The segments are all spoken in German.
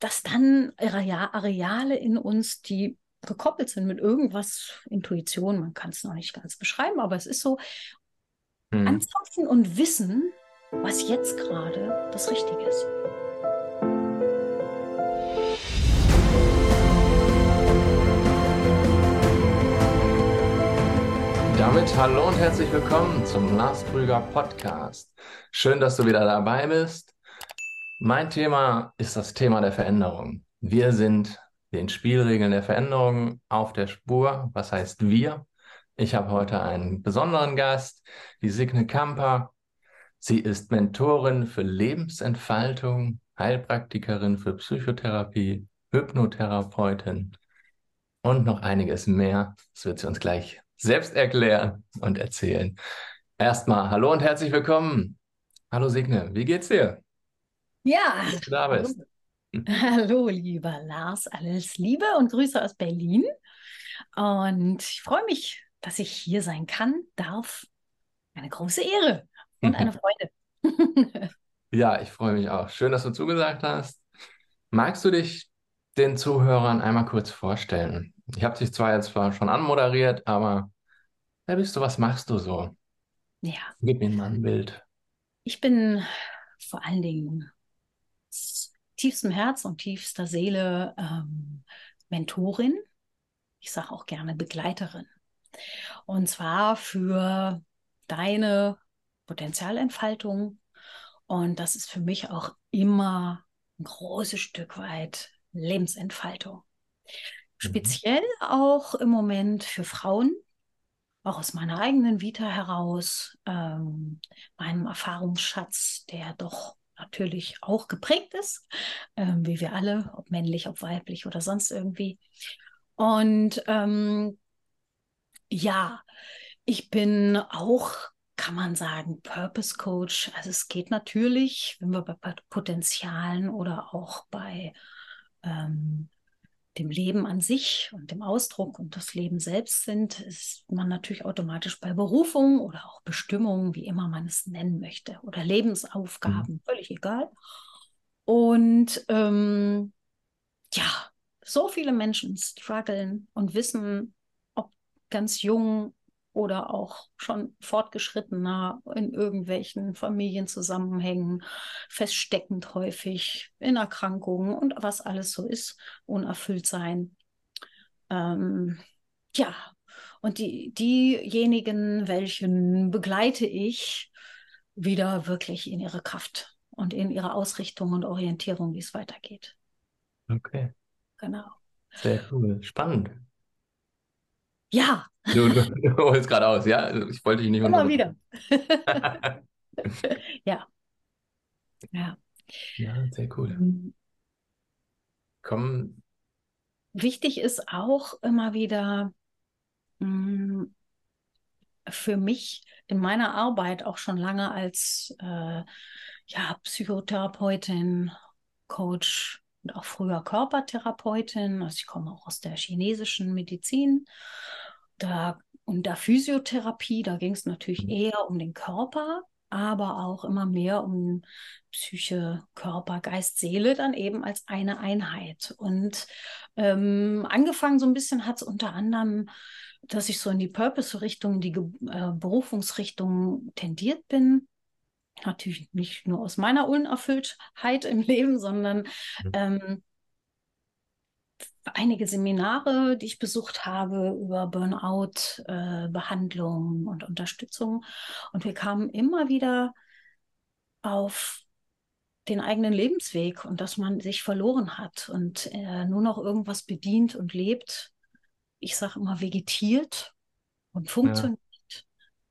dass dann Areale in uns, die gekoppelt sind mit irgendwas, Intuition, man kann es noch nicht ganz beschreiben, aber es ist so, mhm. anzapfen und wissen, was jetzt gerade das Richtige ist. Damit hallo und herzlich willkommen zum Lars Krüger Podcast. Schön, dass du wieder dabei bist. Mein Thema ist das Thema der Veränderung. Wir sind den Spielregeln der Veränderung auf der Spur. Was heißt wir? Ich habe heute einen besonderen Gast, die Signe Kamper. Sie ist Mentorin für Lebensentfaltung, Heilpraktikerin für Psychotherapie, Hypnotherapeutin und noch einiges mehr. Das wird sie uns gleich selbst erklären und erzählen. Erstmal hallo und herzlich willkommen. Hallo Signe, wie geht's dir? Ja, dass du da bist. Hallo, lieber Lars, alles Liebe und Grüße aus Berlin. Und ich freue mich, dass ich hier sein kann, darf. Eine große Ehre und eine Freude. ja, ich freue mich auch. Schön, dass du zugesagt hast. Magst du dich den Zuhörern einmal kurz vorstellen? Ich habe dich zwar jetzt schon anmoderiert, aber wer bist du, was machst du so? Ja. Gib mir mal ein Bild. Ich bin vor allen Dingen tiefstem Herz und tiefster Seele ähm, Mentorin. Ich sage auch gerne Begleiterin. Und zwar für deine Potenzialentfaltung. Und das ist für mich auch immer ein großes Stück weit Lebensentfaltung. Mhm. Speziell auch im Moment für Frauen, auch aus meiner eigenen Vita heraus, ähm, meinem Erfahrungsschatz, der doch natürlich auch geprägt ist, ähm, wie wir alle, ob männlich, ob weiblich oder sonst irgendwie. Und ähm, ja, ich bin auch, kann man sagen, Purpose Coach. Also es geht natürlich, wenn wir bei Potenzialen oder auch bei ähm, dem Leben an sich und dem Ausdruck und das Leben selbst sind, ist man natürlich automatisch bei Berufung oder auch Bestimmung, wie immer man es nennen möchte, oder Lebensaufgaben, mhm. völlig egal. Und ähm, ja, so viele Menschen strugglen und wissen, ob ganz jung oder auch schon fortgeschrittener in irgendwelchen Familienzusammenhängen, feststeckend häufig in Erkrankungen und was alles so ist, unerfüllt sein. Ähm, ja, und die, diejenigen, welchen begleite ich, wieder wirklich in ihre Kraft und in ihre Ausrichtung und Orientierung, wie es weitergeht. Okay. Genau. Sehr cool. Spannend. Ja. Du, du, du holst gerade aus, ja? Also ich wollte dich nicht Immer wieder. ja. Ja. Ja, sehr cool. Mhm. Komm. Wichtig ist auch immer wieder mh, mm, für mich in meiner Arbeit auch schon lange als äh, ja, Psychotherapeutin, Coach und auch früher Körpertherapeutin. Also ich komme auch aus der chinesischen Medizin da, und der Physiotherapie, da ging es natürlich mhm. eher um den Körper, aber auch immer mehr um Psyche, Körper, Geist, Seele dann eben als eine Einheit. Und ähm, angefangen so ein bisschen hat es unter anderem, dass ich so in die Purpose-Richtung, die äh, Berufungsrichtung tendiert bin. Natürlich nicht nur aus meiner Unerfülltheit im Leben, sondern mhm. ähm, einige Seminare, die ich besucht habe über Burnout-Behandlung äh, und Unterstützung. Und wir kamen immer wieder auf den eigenen Lebensweg und dass man sich verloren hat und äh, nur noch irgendwas bedient und lebt. Ich sage immer vegetiert und funktioniert, ja.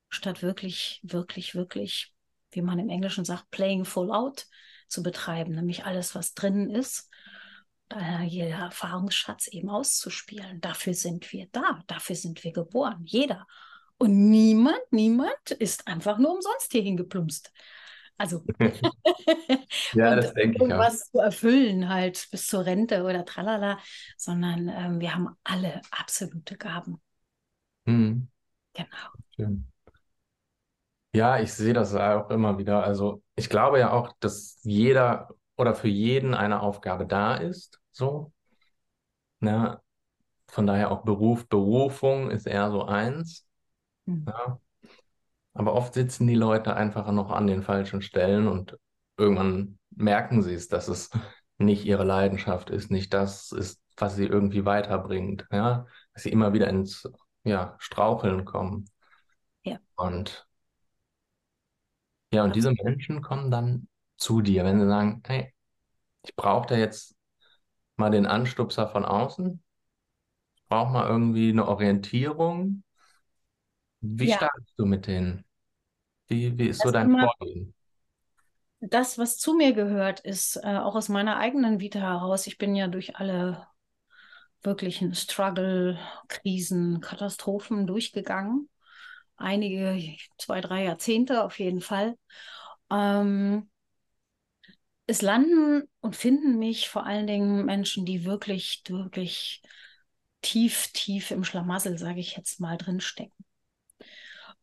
statt wirklich, wirklich, wirklich, wie man im Englischen sagt, playing full out zu betreiben, nämlich alles, was drinnen ist äh, jeder Erfahrungsschatz eben auszuspielen. Dafür sind wir da, dafür sind wir geboren, jeder. Und niemand, niemand ist einfach nur umsonst hier hingeplumpst. Also ja, das denke ich irgendwas auch. zu erfüllen halt bis zur Rente oder tralala, sondern ähm, wir haben alle absolute Gaben. Hm. Genau. Schön. Ja, ich sehe das auch immer wieder. Also ich glaube ja auch, dass jeder oder für jeden eine Aufgabe da ist, so. Ja, von daher auch Beruf, Berufung ist eher so eins. Hm. Ja. Aber oft sitzen die Leute einfach noch an den falschen Stellen und irgendwann merken sie es, dass es nicht ihre Leidenschaft ist, nicht das ist, was sie irgendwie weiterbringt, ja, dass sie immer wieder ins ja, Straucheln kommen. Ja. Und ja, und diese Menschen kommen dann zu dir, wenn sie sagen, hey, ich brauche da jetzt mal den Anstupser von außen, ich brauche mal irgendwie eine Orientierung. Wie Ja. startest du mit denen? Wie, wie ist so Erst dein einmal- Vorgehen? Das, was zu mir gehört, ist äh, auch aus meiner eigenen Vita heraus. Ich bin ja durch alle wirklichen Struggle, Krisen, Katastrophen durchgegangen. Einige, zwei, drei Jahrzehnte auf jeden Fall. Ähm, es landen und finden mich vor allen Dingen Menschen, die wirklich, wirklich tief, tief im Schlamassel, sage ich jetzt mal, drinstecken.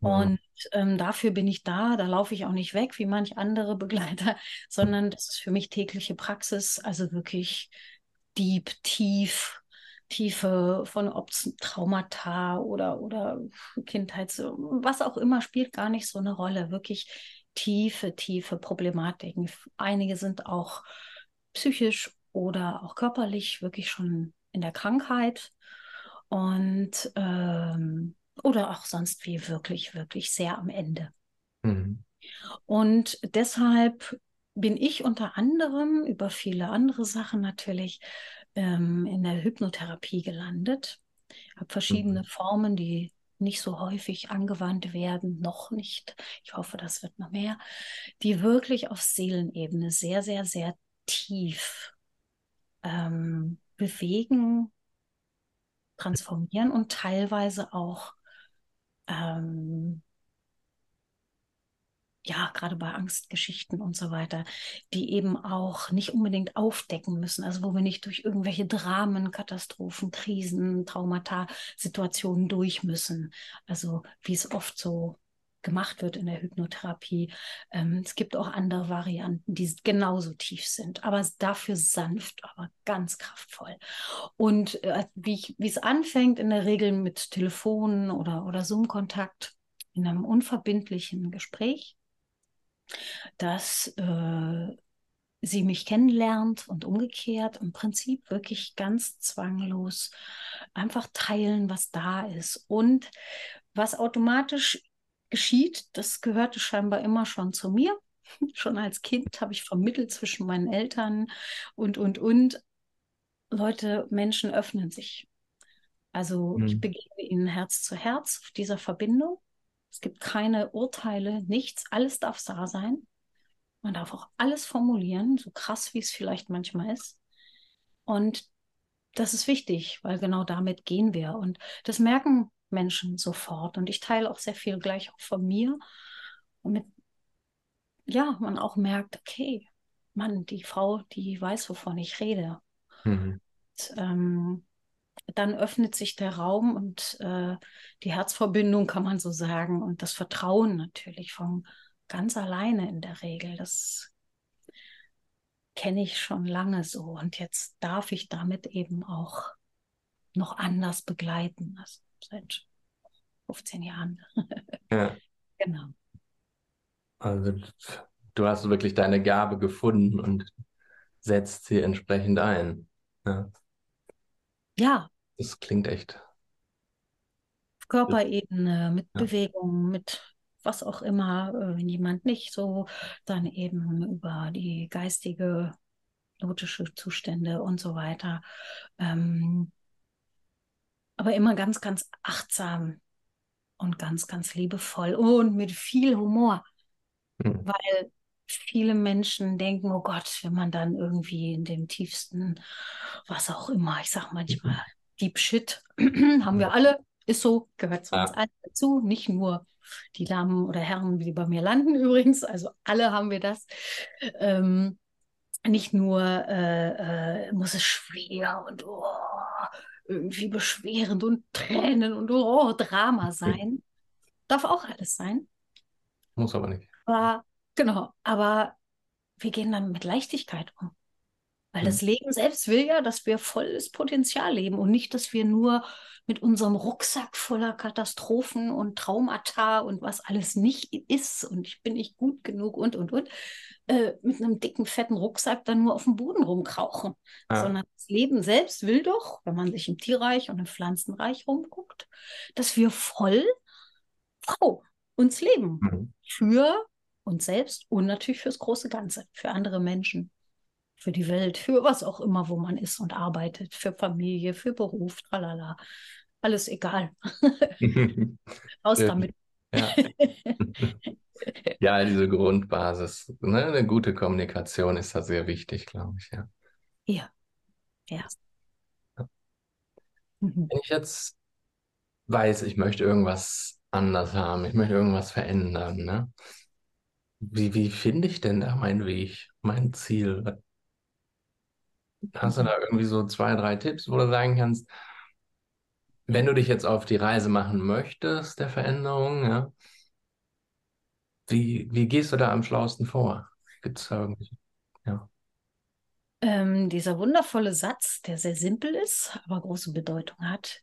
Und ähm, dafür bin ich da. Da laufe ich auch nicht weg wie manch andere Begleiter, sondern das ist für mich tägliche Praxis. Also wirklich deep, tief, Tiefe von ob Traumata oder, oder Kindheits, was auch immer, spielt gar nicht so eine Rolle. Wirklich tiefe, tiefe Problematiken. Einige sind auch psychisch oder auch körperlich wirklich schon in der Krankheit. Und ähm, oder auch sonst wie wirklich, wirklich sehr am Ende. Mhm. Und deshalb bin ich unter anderem über viele andere Sachen natürlich ähm, in der Hypnotherapie gelandet. Habe verschiedene Mhm. Formen, die nicht so häufig angewandt werden, noch nicht. Ich hoffe, das wird noch mehr, die wirklich auf Seelenebene sehr, sehr, sehr tief ähm, bewegen, transformieren und teilweise auch ähm, ja, gerade bei Angstgeschichten und so weiter, die eben auch nicht unbedingt aufdecken müssen, also wo wir nicht durch irgendwelche Dramen, Katastrophen, Krisen, Traumata, Situationen durch müssen. Also wie es oft so gemacht wird in der Hypnotherapie. Ähm, es gibt auch andere Varianten, die genauso tief sind, aber dafür sanft, aber ganz kraftvoll. Und äh, wie, es anfängt, in der Regel mit Telefonen oder, oder Zoom-Kontakt in einem unverbindlichen Gespräch, dass äh, sie mich kennenlernt und umgekehrt im Prinzip wirklich ganz zwanglos einfach teilen, was da ist. Und was automatisch geschieht, das gehörte scheinbar immer schon zu mir. Schon als Kind habe ich vermittelt zwischen meinen Eltern und, und, und. Leute, Menschen öffnen sich. Also ich Mhm. begegne ihnen Herz zu Herz auf dieser Verbindung. Es gibt keine Urteile, nichts. Alles darf da sein. Man darf auch alles formulieren, so krass wie es vielleicht manchmal ist. Und das ist wichtig, weil genau damit gehen wir. Und das merken Menschen sofort. Und ich teile auch sehr viel gleich auch von mir. Und mit, ja, man auch merkt, okay, Mann, die Frau, die weiß, wovon ich rede. Mhm. Und, ähm, dann öffnet sich der Raum und äh, die Herzverbindung, kann man so sagen, und das Vertrauen natürlich von ganz alleine in der Regel. Das kenne ich schon lange so. Und jetzt darf ich damit eben auch noch anders begleiten. Also seit 15 Jahren. Ja. genau. Also du hast wirklich deine Gabe gefunden und setzt sie entsprechend ein. Ja. Ja, Das klingt echt. auf Körperebene, mit Ja. Bewegung, mit was auch immer, äh, wenn jemand nicht so, dann eben über die geistige, notische Zustände und so weiter. Ähm, aber immer ganz, ganz achtsam und ganz, ganz liebevoll und mit viel Humor, Mhm. weil viele Menschen denken, oh Gott, wenn man dann irgendwie in dem tiefsten, was auch immer, ich sag manchmal, Deep Shit, haben wir alle, ist so, gehört zu uns Ja. allen dazu, nicht nur die Damen oder Herren, die bei mir landen übrigens, also alle haben wir das. Ähm, nicht nur äh, äh, muss es schwer und oh, irgendwie beschwerend und Tränen und oh, Drama sein. Darf auch alles sein. Muss aber nicht. Aber genau, aber wir gehen dann mit Leichtigkeit um. Weil mhm. das Leben selbst will ja, dass wir volles Potenzial leben und nicht, dass wir nur mit unserem Rucksack voller Katastrophen und Traumata und was alles nicht ist und ich bin nicht gut genug und, und, und, äh, mit einem dicken, fetten Rucksack dann nur auf dem Boden rumkrauchen. Ja. Sondern das Leben selbst will doch, wenn man sich im Tierreich und im Pflanzenreich rumguckt, dass wir voll oh, uns leben. Mhm. Für uns selbst und natürlich fürs große Ganze, für andere Menschen für die Welt, für was auch immer, wo man ist und arbeitet, für Familie, für Beruf, tralala. Alles egal. Raus damit. Ja. ja, diese Grundbasis. Ne? Eine gute Kommunikation ist da sehr wichtig, glaube ich, ja. Ja. Ja. Mhm. Wenn ich jetzt weiß, ich möchte irgendwas anders haben, ich möchte irgendwas verändern, ne? Wie, wie finde ich denn da meinen Weg, mein Ziel? Hast du da irgendwie so zwei, drei Tipps, wo du sagen kannst, wenn du dich jetzt auf die Reise machen möchtest, der Veränderung, ja, wie, wie gehst du da am schlausten vor? Gibt es da irgendwie, ja. Ähm, dieser wundervolle Satz, der sehr simpel ist, aber große Bedeutung hat.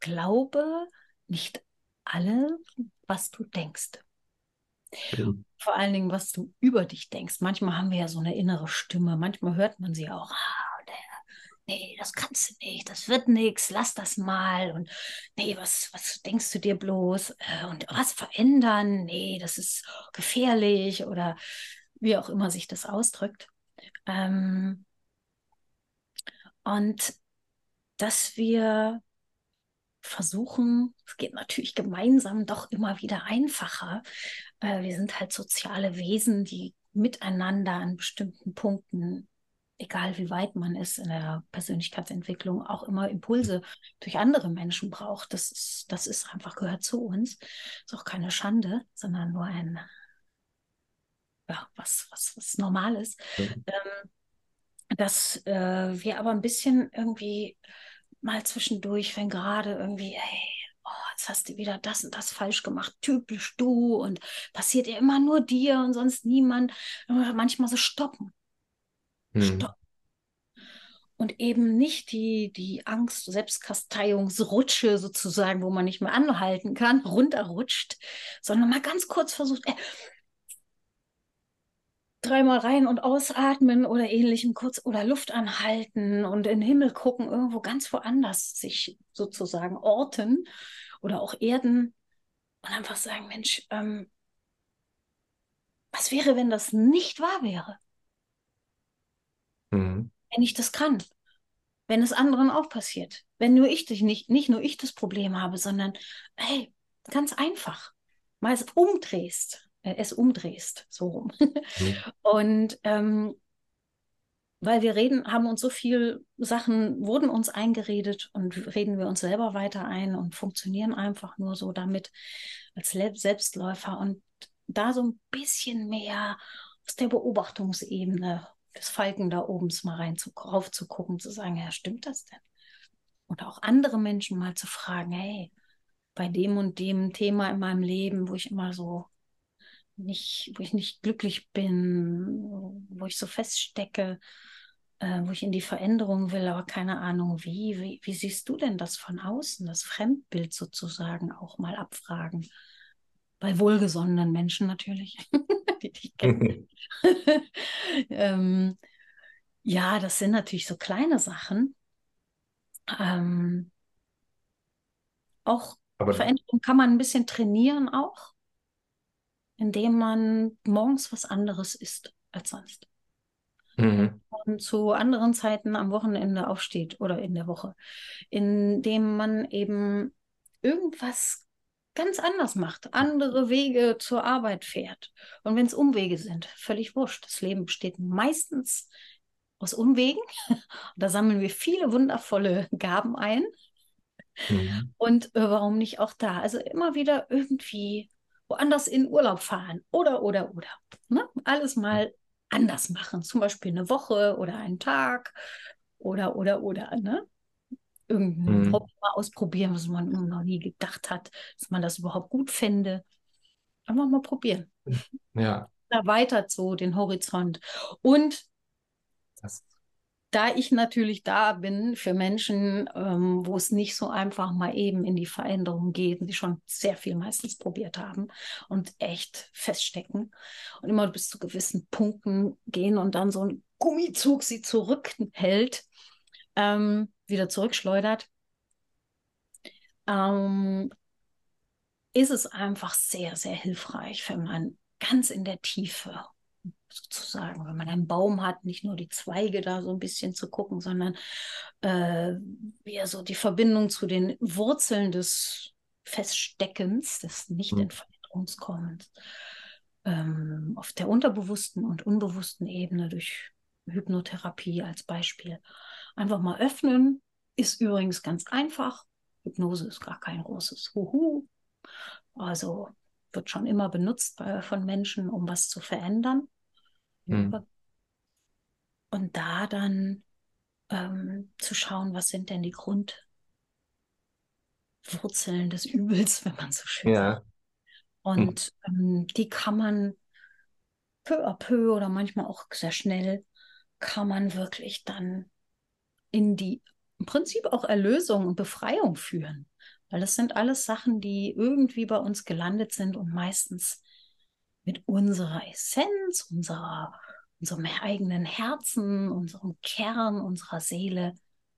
Glaube nicht alle, was du denkst. Vor allen Dingen, was du über dich denkst. Manchmal haben wir ja so eine innere Stimme, manchmal hört man sie auch. Ah, nee, das kannst du nicht, das wird nichts, lass das mal. Und nee, was, was denkst du dir bloß? Äh, und was verändern? Nee, das ist gefährlich oder wie auch immer sich das ausdrückt. Ähm, und dass wir versuchen, es geht natürlich gemeinsam doch immer wieder einfacher. Äh, wir sind halt soziale Wesen, die miteinander an bestimmten Punkten, egal wie weit man ist in der Persönlichkeitsentwicklung, auch immer Impulse durch andere Menschen braucht. Das ist, das ist einfach gehört zu uns. Ist auch keine Schande, sondern nur ein, ja, was, was, was Normales. Mhm. Ähm, dass äh, wir aber ein bisschen irgendwie mal zwischendurch, wenn gerade irgendwie, hey, oh, jetzt hast du wieder das und das falsch gemacht, typisch du und passiert ja immer nur dir und sonst niemand. Manchmal so stoppen. Hm. Stoppen. Und eben nicht die, die Angst, Selbstkasteiungsrutsche sozusagen, wo man nicht mehr anhalten kann, runterrutscht, sondern mal ganz kurz versucht, ey, dreimal rein und ausatmen oder ähnlichem kurz oder Luft anhalten und in den Himmel gucken, irgendwo ganz woanders sich sozusagen orten oder auch erden und einfach sagen, Mensch, ähm, was wäre, wenn das nicht wahr wäre? Mhm. Wenn ich das kann, wenn es anderen auch passiert, wenn nur ich dich nicht, nicht nur ich das Problem habe, sondern hey, ganz einfach, mal es umdrehst es umdrehst, so rum. Mhm. Und ähm, weil wir reden, haben uns so viel Sachen, wurden uns eingeredet und reden wir uns selber weiter ein und funktionieren einfach nur so damit als Selbstläufer und da so ein bisschen mehr aus der Beobachtungsebene des Falken da oben mal rein zu, rauf zu gucken, zu sagen, ja, stimmt das denn? Oder auch andere Menschen mal zu fragen, hey, bei dem und dem Thema in meinem Leben, wo ich immer so nicht, wo ich nicht glücklich bin, wo ich so feststecke, äh, wo ich in die Veränderung will, aber keine Ahnung wie. wie. Wie siehst du denn das von außen, das Fremdbild sozusagen auch mal abfragen? Bei wohlgesonnenen Menschen natürlich, die dich kennen. ähm, ja, das sind natürlich so kleine Sachen. Ähm, auch aber Veränderung kann man ein bisschen trainieren auch indem man morgens was anderes isst als sonst. Mhm. Und zu anderen Zeiten am Wochenende aufsteht oder in der Woche, indem man eben irgendwas ganz anders macht, andere Wege zur Arbeit fährt. Und wenn es Umwege sind, völlig wurscht. Das Leben besteht meistens aus Umwegen. da sammeln wir viele wundervolle Gaben ein. Mhm. Und äh, warum nicht auch da? Also immer wieder irgendwie woanders in Urlaub fahren oder, oder, oder. Ne? Alles mal anders machen. Zum Beispiel eine Woche oder einen Tag oder, oder, oder. Ne? Irgendein mhm. Hobby mal ausprobieren, was man noch nie gedacht hat, dass man das überhaupt gut fände. Einfach mal probieren. Ja, erweitert so den Horizont. Und Das, da ich natürlich da bin für Menschen, ähm, wo es nicht so einfach mal eben in die Veränderung geht, die schon sehr viel meistens probiert haben und echt feststecken und immer bis zu gewissen Punkten gehen und dann so ein Gummizug sie zurückhält, ähm, wieder zurückschleudert, ähm, ist es einfach sehr, sehr hilfreich, wenn man ganz in der Tiefe sozusagen, wenn man einen Baum hat, nicht nur die Zweige da so ein bisschen zu gucken, sondern äh, ja, so die Verbindung zu den Wurzeln des Feststeckens, des Nicht-in-Veränderungskommens, ähm, auf der unterbewussten und unbewussten Ebene durch Hypnotherapie als Beispiel. Einfach mal öffnen, ist übrigens ganz einfach. Hypnose ist gar kein großes Huhu. Also wird schon immer benutzt bei, von Menschen, um was zu verändern. Hm. Und da dann ähm, zu schauen, was sind denn die Grundwurzeln des Übels, wenn man so schön sagt. Ja. Und ähm, die kann man peu à peu oder manchmal auch sehr schnell, kann man wirklich dann in die, im Prinzip auch Erlösung und Befreiung führen. Weil das sind alles Sachen, die irgendwie bei uns gelandet sind und meistens mit unserer Essenz, unserer, unserem eigenen Herzen, unserem Kern, unserer Seele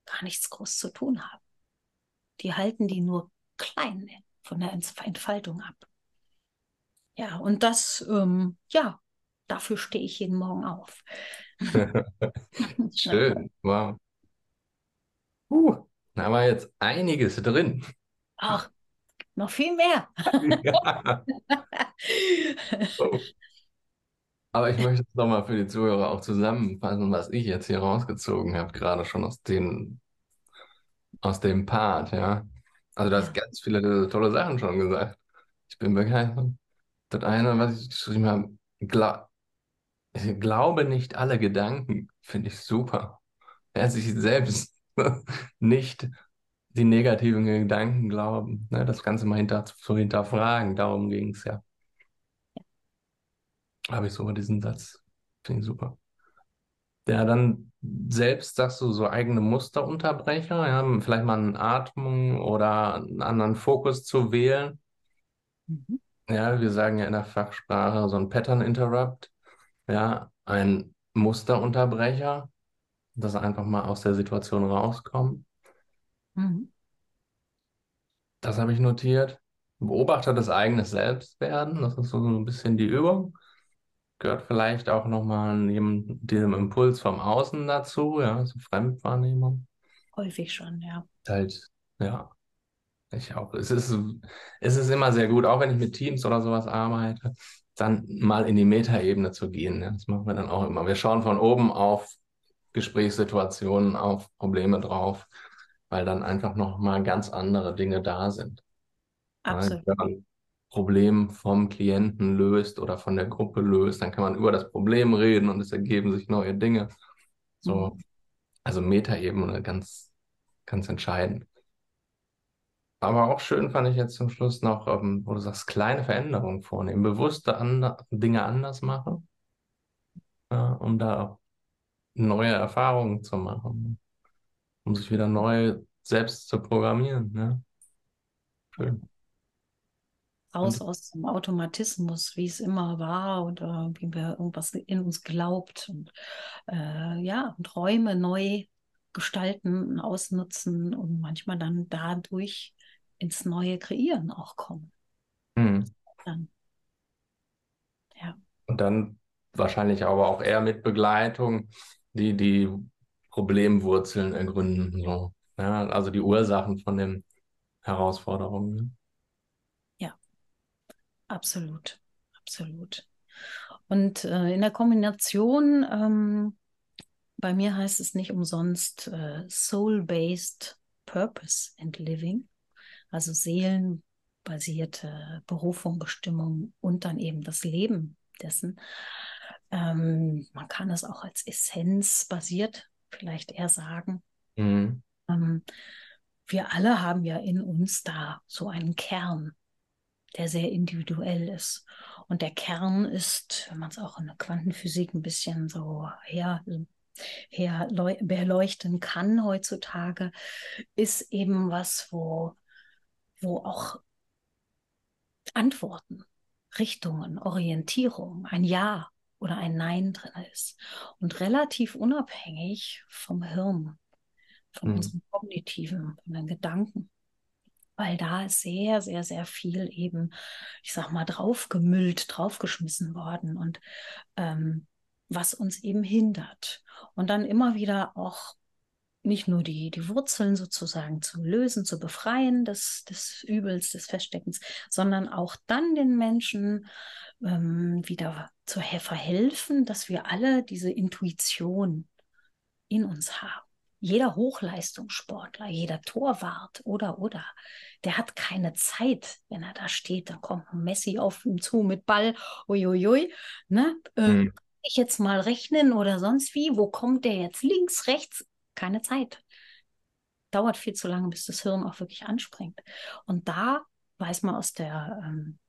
gar nichts groß zu tun haben. Die halten die nur klein von der Entfaltung ab. Ja, und das, ähm, ja, dafür stehe ich jeden Morgen auf. Schön. Wow. Uh, da war jetzt einiges drin. Ach, noch viel mehr. Ja. Oh. Aber ich möchte es nochmal für die Zuhörer auch zusammenfassen, was ich jetzt hier rausgezogen habe, gerade schon aus den, aus dem Part, ja. Also du hast Ja. ganz viele tolle Sachen schon gesagt. Ich bin begeistert. Das eine, was ich geschrieben habe, gla ich glaube nicht alle Gedanken, finde ich super. Er sich selbst nicht die negativen Gedanken glauben, ne, das Ganze mal hinter, zu hinterfragen, darum ging es ja. Habe ich so diesen Satz, finde ich super. Ja, dann selbst sagst du so eigene Musterunterbrecher, ja, vielleicht mal eine Atmung oder einen anderen Fokus zu wählen. Mhm. Ja, wir sagen ja in der Fachsprache so ein Pattern Interrupt, ja, ein Musterunterbrecher, dass einfach mal aus der Situation rauskommt. Mhm. Das habe ich notiert. Beobachter des eigenen Selbstwerden, das ist so ein bisschen die Übung. Gehört vielleicht auch nochmal dem Impuls vom Außen dazu, ja, so Fremdwahrnehmung. Häufig schon, ja. Halt, ja, ich auch. Es ist, es ist immer sehr gut, auch wenn ich mit Teams oder sowas arbeite, dann mal in die Metaebene zu gehen. Ja. Das machen wir dann auch immer. Wir schauen von oben auf Gesprächssituationen, auf Probleme drauf, weil dann einfach nochmal ganz andere Dinge da sind. Ja, Absolut. wenn man ein Problem vom Klienten löst oder von der Gruppe löst, dann kann man über das Problem reden und es ergeben sich neue Dinge. So, Mhm. also Metaebene ganz, ganz entscheidend. Aber auch schön fand ich jetzt zum Schluss noch, ähm, wo du sagst, kleine Veränderungen vornehmen, bewusste ande Dinge anders machen, ja, um da auch neue Erfahrungen zu machen, um sich wieder neu selbst zu programmieren. Ne? Schön. Raus Und aus dem Automatismus, wie es immer war oder wie wir irgendwas in uns glaubt und äh, ja, und Räume neu gestalten und ausnutzen und manchmal dann dadurch ins neue Kreieren auch kommen. hm. Dann, ja, Und dann wahrscheinlich aber auch eher mit Begleitung, die die Problemwurzeln ergründen. So. Ja, also die Ursachen von den Herausforderungen. ne? ja, absolut, absolut. Und äh, in der Kombination, ähm, bei mir heißt es nicht umsonst äh, Soul-Based Purpose and Living, also seelenbasierte Berufung, Bestimmung und dann eben das Leben dessen. Ähm, man kann es auch als Essenz basiert vielleicht eher sagen. Mhm. Ähm, wir alle haben ja in uns da so einen Kern, der sehr individuell ist. Und der Kern ist, wenn man es auch in der Quantenphysik ein bisschen so her, her beleuchten kann heutzutage, ist eben was, wo, wo auch Antworten, Richtungen, Orientierung, ein Ja oder ein Nein drin ist. Und relativ unabhängig vom Hirn, von mhm. unserem kognitiven, von den Gedanken weil da ist sehr, sehr, sehr viel eben, ich sag mal, draufgemüllt, draufgeschmissen worden und ähm, was uns eben hindert. Und dann immer wieder auch nicht nur die, die Wurzeln sozusagen zu lösen, zu befreien des, des Übels, des Feststeckens, sondern auch dann den Menschen ähm, wieder zu verhelfen, dass wir alle diese Intuition in uns haben. Jeder Hochleistungssportler, jeder Torwart oder oder, der hat keine Zeit, wenn er da steht. Dann kommt Messi auf ihn zu mit Ball, uiuiui. Ne? Äh, hm. Ich jetzt mal rechnen oder sonst wie. Wo kommt der jetzt? Links, rechts? Keine Zeit. Dauert viel zu lange, bis das Hirn auch wirklich anspringt. Und da weiß man aus der ähm,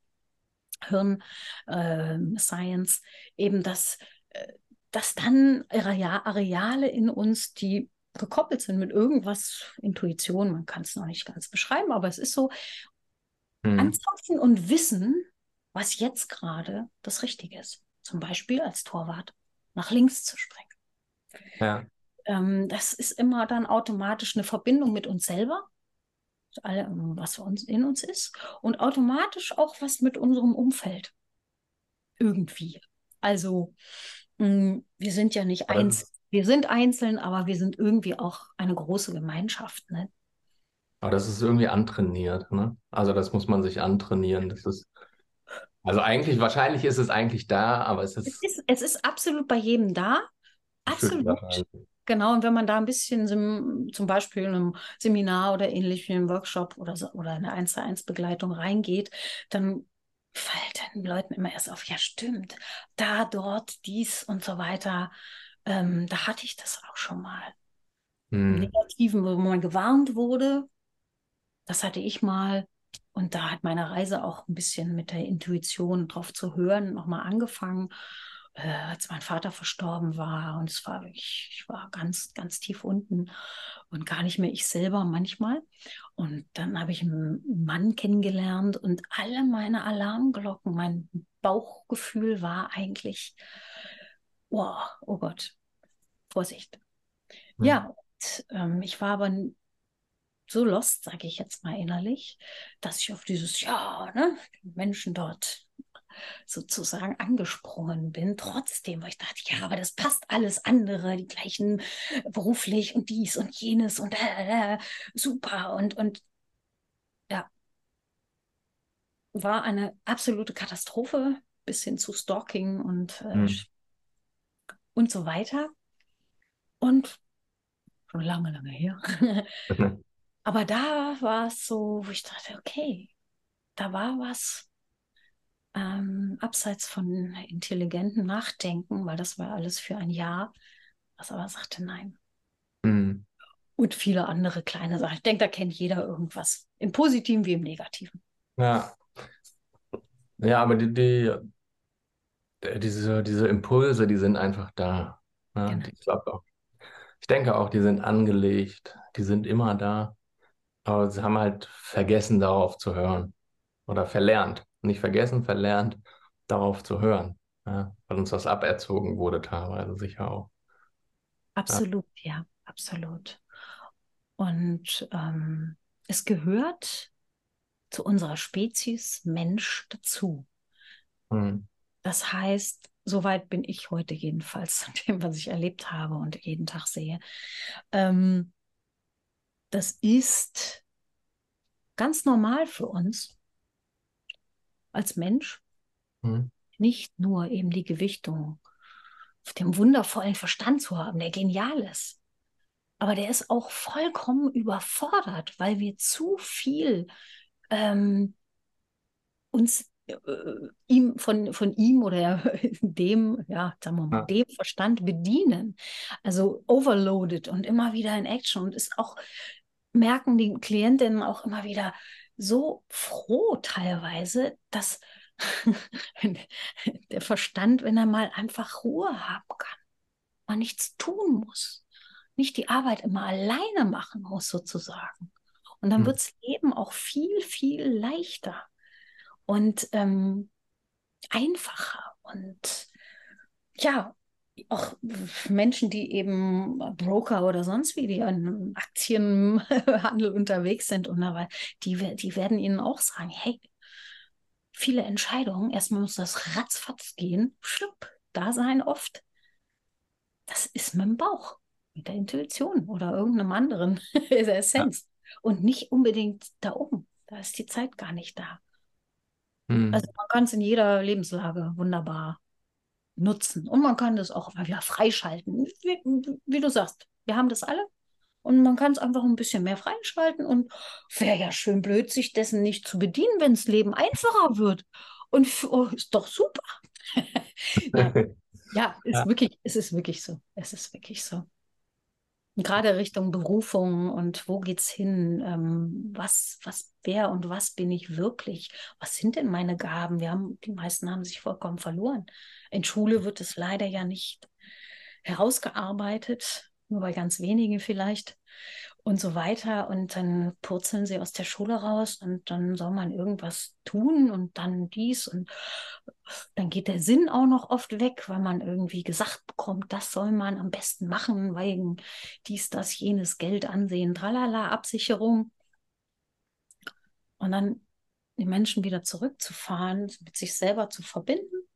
Hirn-Science ähm, äh, eben, dass, äh, dass dann Areale in uns, die gekoppelt sind mit irgendwas, Intuition, man kann es noch nicht ganz beschreiben, aber es ist so, mhm. anzapfen und wissen, was jetzt gerade das Richtige ist. Zum Beispiel als Torwart nach links zu springen. Ja. Ähm, das ist immer dann automatisch eine Verbindung mit uns selber, alle, was uns in uns ist, und automatisch auch was mit unserem Umfeld. Irgendwie. Also, mh, mm, wir sind ja nicht eins wir sind einzeln, aber wir sind irgendwie auch eine große Gemeinschaft. Ne? Aber das ist irgendwie antrainiert. Ne? Also das muss man sich antrainieren. Das ist, also eigentlich, wahrscheinlich ist es eigentlich da, aber es ist. Es ist, es ist absolut bei jedem da. Absolut. Genau, und wenn man da ein bisschen zum Beispiel in einem Seminar oder ähnlich wie einem Workshop oder, so, oder eine 1 zu 1 Begleitung reingeht, dann fällt den Leuten immer erst auf, ja stimmt, da, dort, dies und so weiter ähm, da hatte ich das auch schon mal. Hm. Negativen, wo man gewarnt wurde, das hatte ich mal. Und da hat meine Reise auch ein bisschen mit der Intuition drauf zu hören nochmal angefangen, äh, als mein Vater verstorben war. Und es war wirklich, ich war ganz, ganz tief unten und gar nicht mehr ich selber manchmal. Und dann habe ich einen Mann kennengelernt und alle meine Alarmglocken, mein Bauchgefühl war eigentlich, oh, oh Gott, Vorsicht. Mhm. Ja, und, ähm, ich war aber so lost, sage ich jetzt mal innerlich, dass ich auf dieses, ja, ne, Menschen dort sozusagen angesprungen bin, trotzdem, weil ich dachte, ja, aber das passt alles andere, die gleichen beruflich und dies und jenes und äh, äh, super und, und ja, war eine absolute Katastrophe bis hin zu Stalking und äh, mhm und so weiter. Und schon lange, lange her. Aber da war es so, wo ich dachte, okay, da war was ähm, abseits von intelligentem Nachdenken, weil das war alles für ein Jahr, was aber sagte nein. Mhm. Und viele andere kleine Sachen. Ich denke, da kennt jeder irgendwas, im Positiven wie im Negativen. Ja. Ja, aber die, die, diese, diese Impulse, die sind einfach da. Ja, genau. ich, auch, ich denke auch, die sind angelegt, die sind immer da. Aber sie haben halt vergessen, darauf zu hören. Oder verlernt. Nicht vergessen, verlernt, darauf zu hören. Ja, weil uns das aberzogen wurde, teilweise sicher auch. Absolut, ja, ja absolut. Und ähm, es gehört zu unserer Spezies Mensch dazu. Hm. Das heißt, soweit bin ich heute jedenfalls zu dem, was ich erlebt habe und jeden Tag sehe. Ähm, das ist ganz normal für uns als Mensch. Mhm. Nicht nur eben die Gewichtung auf dem wundervollen Verstand zu haben, der genial ist. Aber der ist auch vollkommen überfordert, weil wir zu viel ähm, uns äh, ihm, von, von ihm oder dem, ja, sagen wir mal, ja. dem Verstand bedienen. Also overloaded und immer wieder in Action und ist auch, merken die Klientinnen auch immer wieder, so froh teilweise, dass der Verstand, wenn er mal einfach Ruhe haben kann, man nichts tun muss, nicht die Arbeit immer alleine machen muss sozusagen. Und dann hm. wird das Leben auch viel, viel leichter und ähm, einfacher. Und ja, auch Menschen, die eben Broker oder sonst wie, die an Aktienhandel unterwegs sind, und aber die, die werden ihnen auch sagen, hey, viele Entscheidungen, erstmal muss das ratzfatz gehen, schlupp, da sein oft. Das ist mit dem Bauch, mit der Intuition oder irgendeinem anderen, der Essenz. Ja. Und nicht unbedingt da oben. Da ist die Zeit gar nicht da. Hm. Also man kann es in jeder Lebenslage wunderbar nutzen. Und man kann das auch mal wieder freischalten. Wie, wie du sagst, wir haben das alle. Und man kann es einfach ein bisschen mehr freischalten und wäre ja schön blöd, sich dessen nicht zu bedienen, wenn das Leben einfacher wird. Und oh, ist doch super. ja, ja, ist ja. Wirklich, es ist wirklich so. Es ist wirklich so. Gerade Richtung Berufung und wo geht's hin? Ähm, was, was, wer und was bin ich wirklich? Was sind denn meine Gaben? Wir haben, die meisten haben sich vollkommen verloren. In Schule wird es leider ja nicht herausgearbeitet, nur bei ganz wenigen vielleicht und so weiter. Und dann purzeln sie aus der Schule raus und dann soll man irgendwas tun und dann dies und dann geht der Sinn auch noch oft weg, weil man irgendwie gesagt bekommt, das soll man am besten machen, wegen dies, das, jenes, Geld ansehen, tralala, Absicherung. Und dann die Menschen wieder zurückzufahren, mit sich selber zu verbinden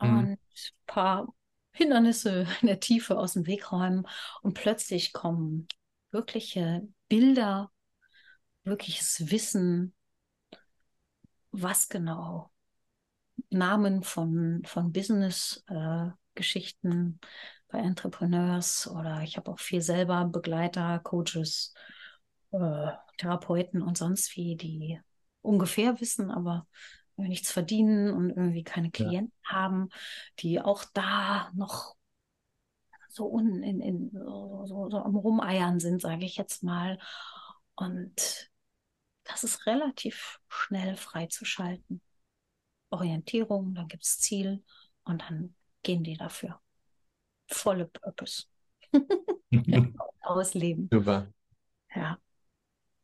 mhm. und ein paar Hindernisse in der Tiefe aus dem Weg räumen und plötzlich kommen wirkliche Bilder, wirkliches Wissen, was genau? Namen von, von Business-Geschichten äh, bei Entrepreneurs oder ich habe auch viel selber Begleiter, Coaches, äh, Therapeuten und sonst wie, die ungefähr wissen, aber nichts verdienen und irgendwie keine Klienten ja. haben, die auch da noch so, un, in, in, so, so, so am Rumeiern sind, sage ich jetzt mal. Und das ist relativ schnell freizuschalten. Orientierung, dann gibt es Ziel und dann gehen die dafür. Volle Purpose. Ausleben. Super. Ja.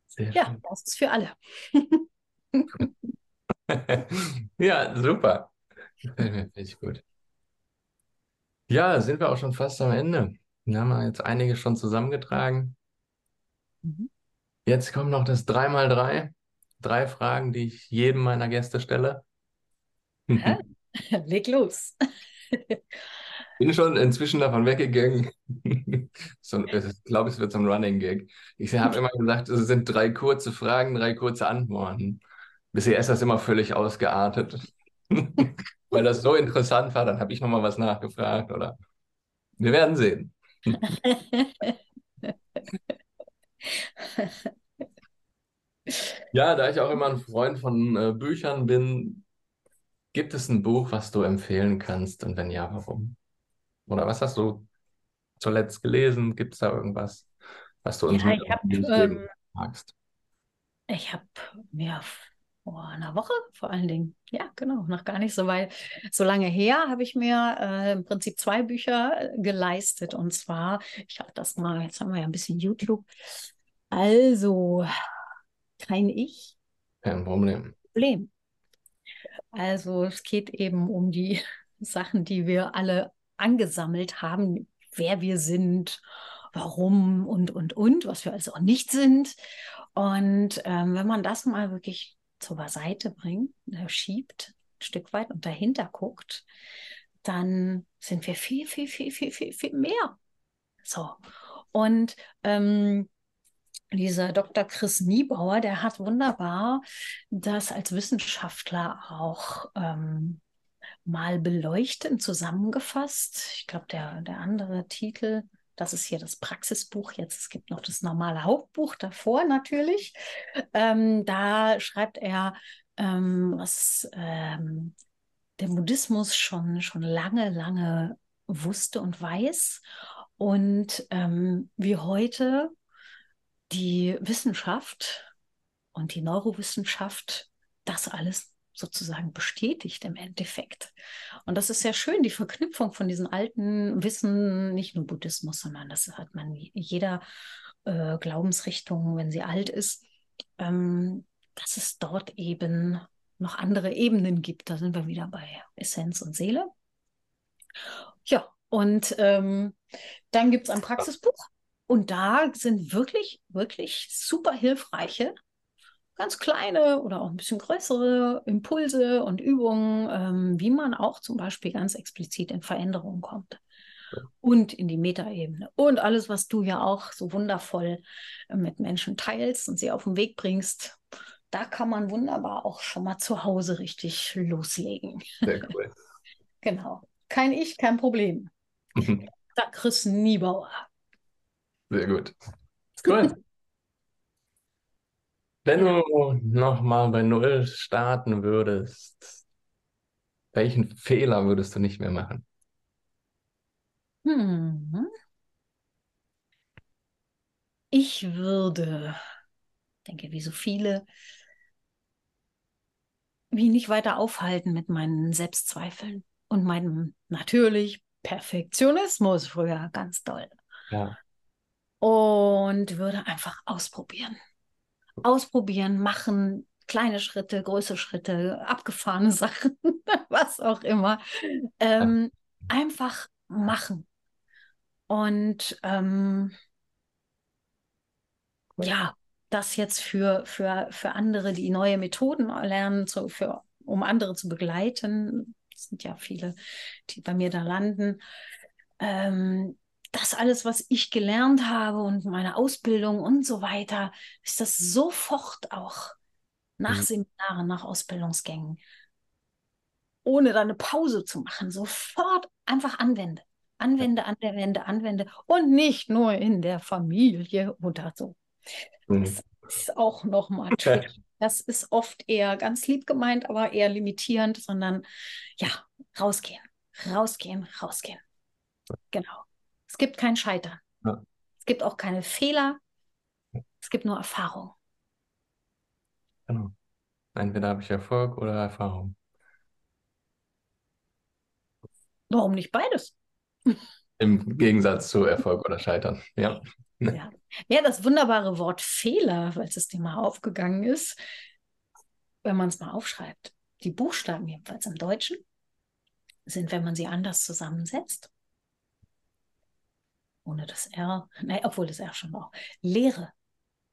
Sehr ja, schön. das ist für alle. ja, super. Ich gut. Ja, sind wir auch schon fast am Ende. Wir haben jetzt einige schon zusammengetragen. Mhm. Jetzt kommt noch das 3x3. Drei Fragen, die ich jedem meiner Gäste stelle. Ja, leg los. Bin schon inzwischen davon weggegangen. so, ich glaube, es wird so ein Running Gag. Ich habe immer gesagt, es sind drei kurze Fragen, drei kurze Antworten. Bisher ist das immer völlig ausgeartet. Weil das so interessant war, dann habe ich nochmal was nachgefragt, oder? Wir werden sehen. ja, da ich auch immer ein Freund von äh, Büchern bin, gibt es ein Buch, was du empfehlen kannst? Und wenn ja, warum? Oder was hast du zuletzt gelesen? Gibt es da irgendwas, was du uns ja, ich hab, ähm, magst? Ich habe mir vor einer Woche vor allen Dingen. Ja, genau, noch gar nicht so weit. So lange her habe ich mir äh, im Prinzip zwei Bücher äh, geleistet. Und zwar, ich habe das mal, jetzt haben wir ja ein bisschen YouTube. Also, kein Ich. Kein Problem. Problem. Also, es geht eben um die Sachen, die wir alle angesammelt haben, wer wir sind, warum und, und, und, was wir also auch nicht sind. Und ähm, wenn man das mal wirklich zur Beiseite bringt, äh, schiebt, ein Stück weit und dahinter guckt, dann sind wir viel, viel, viel, viel, viel, viel mehr. So. Und ähm, dieser Dr. Chris Niebauer, der hat wunderbar das als Wissenschaftler auch ähm, mal beleuchtend zusammengefasst. Ich glaube, der, der andere Titel das ist hier das Praxisbuch jetzt. Es gibt noch das normale Hauptbuch davor natürlich. Ähm, da schreibt er, ähm, was ähm, der Buddhismus schon, schon lange, lange wusste und weiß. Und ähm, wie heute die Wissenschaft und die Neurowissenschaft das alles sozusagen bestätigt im Endeffekt. Und das ist sehr schön, die Verknüpfung von diesen alten Wissen, nicht nur Buddhismus, sondern das hat man jeder äh, Glaubensrichtung, wenn sie alt ist, ähm, dass es dort eben noch andere Ebenen gibt. Da sind wir wieder bei Essenz und Seele. Ja, und ähm, dann gibt es ein Praxisbuch. Und da sind wirklich, wirklich super hilfreiche ganz kleine oder auch ein bisschen größere Impulse und Übungen, ähm, wie man auch zum Beispiel ganz explizit in Veränderungen kommt. Und in die Metaebene. Und alles, was du ja auch so wundervoll äh, mit Menschen teilst und sie auf den Weg bringst, da kann man wunderbar auch schon mal zu Hause richtig loslegen. Sehr cool. genau. Kein Ich, kein Problem. da Chris Niebauer. Sehr gut. Cool. Wenn du nochmal bei Null starten würdest, welchen Fehler würdest du nicht mehr machen? Hm. Ich würde, denke, wie so viele, mich nicht weiter aufhalten mit meinen Selbstzweifeln und meinem natürlich Perfektionismus früher ganz doll. Ja. Und würde einfach ausprobieren ausprobieren, machen, kleine Schritte, große Schritte, abgefahrene Sachen, was auch immer. Ähm, einfach machen. Und ähm, ja, das jetzt für, für, für andere, die neue Methoden lernen, zu, für, um andere zu begleiten. Es sind ja viele, die bei mir da landen. Ähm, das alles, was ich gelernt habe und meine Ausbildung und so weiter, ist das sofort auch nach mhm. Seminaren, nach Ausbildungsgängen, ohne da eine Pause zu machen, sofort einfach anwende. Anwende, anwende, anwende und nicht nur in der Familie oder so. Mhm. Das ist auch nochmal tricky. Das ist oft eher ganz lieb gemeint, aber eher limitierend, sondern ja, rausgehen, rausgehen, rausgehen. Genau. Es gibt kein Scheitern. Ja. Es gibt auch keine Fehler. Es gibt nur Erfahrung. Genau. Entweder habe ich Erfolg oder Erfahrung. Warum nicht beides? Im Gegensatz zu Erfolg oder Scheitern. Ja. Ja. ja, das wunderbare Wort Fehler, weil es dir mal aufgegangen ist, wenn man es mal aufschreibt. Die Buchstaben jedenfalls im Deutschen sind, wenn man sie anders zusammensetzt, ohne das R, nein, obwohl das R schon auch, Lehre.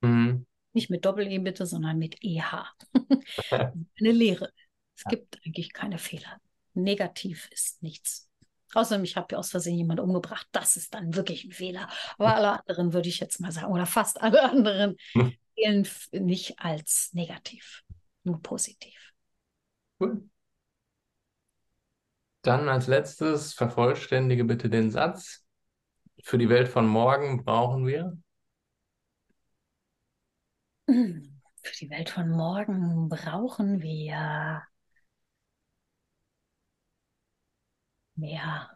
Mhm. Nicht mit Doppel-E bitte, sondern mit EH. Eine Lehre. Es ja. gibt eigentlich keine Fehler. Negativ ist nichts. Außerdem, ich habe ja aus Versehen jemanden umgebracht. Das ist dann wirklich ein Fehler. Aber alle anderen würde ich jetzt mal sagen, oder fast alle anderen, zählen nicht als negativ, nur positiv. Cool. Dann als letztes vervollständige bitte den Satz für die Welt von morgen brauchen wir? Für die Welt von morgen brauchen wir mehr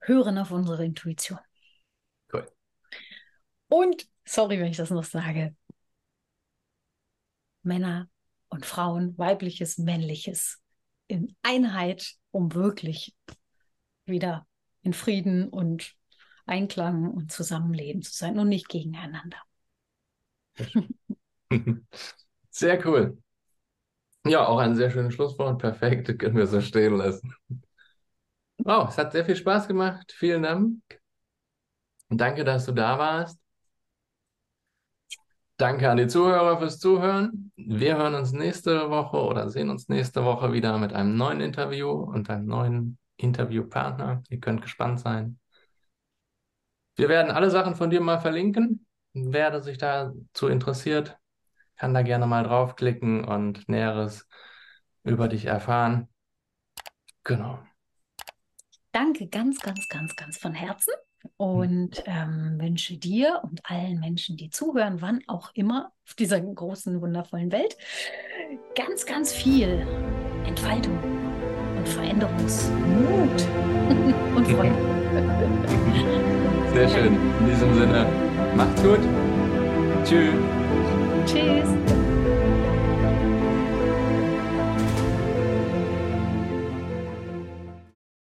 hören auf unsere Intuition. Cool. Und, sorry, wenn ich das noch sage, Männer und Frauen, weibliches, männliches in Einheit, um wirklich wieder in Frieden und Einklang und Zusammenleben zu sein und nicht gegeneinander. Sehr cool. Ja, auch ein sehr schönes Schlusswort. Perfekt, können wir so stehen lassen. Wow, es hat sehr viel Spaß gemacht. Vielen Dank. Danke, dass du da warst. Danke an die Zuhörer fürs Zuhören. Wir hören uns nächste Woche oder sehen uns nächste Woche wieder mit einem neuen Interview und einem neuen Interviewpartner. Ihr könnt gespannt sein. Wir werden alle Sachen von dir mal verlinken. Wer sich dazu interessiert, kann da gerne mal draufklicken und Näheres über dich erfahren. Genau. Danke ganz, ganz, ganz, ganz von Herzen und ähm, wünsche dir und allen Menschen, die zuhören, wann auch immer auf dieser großen, wundervollen Welt, ganz, ganz viel Entfaltung und Veränderungsmut und Freude. Sehr schön. In diesem Sinne, macht's gut. Tschüss. Tschüss.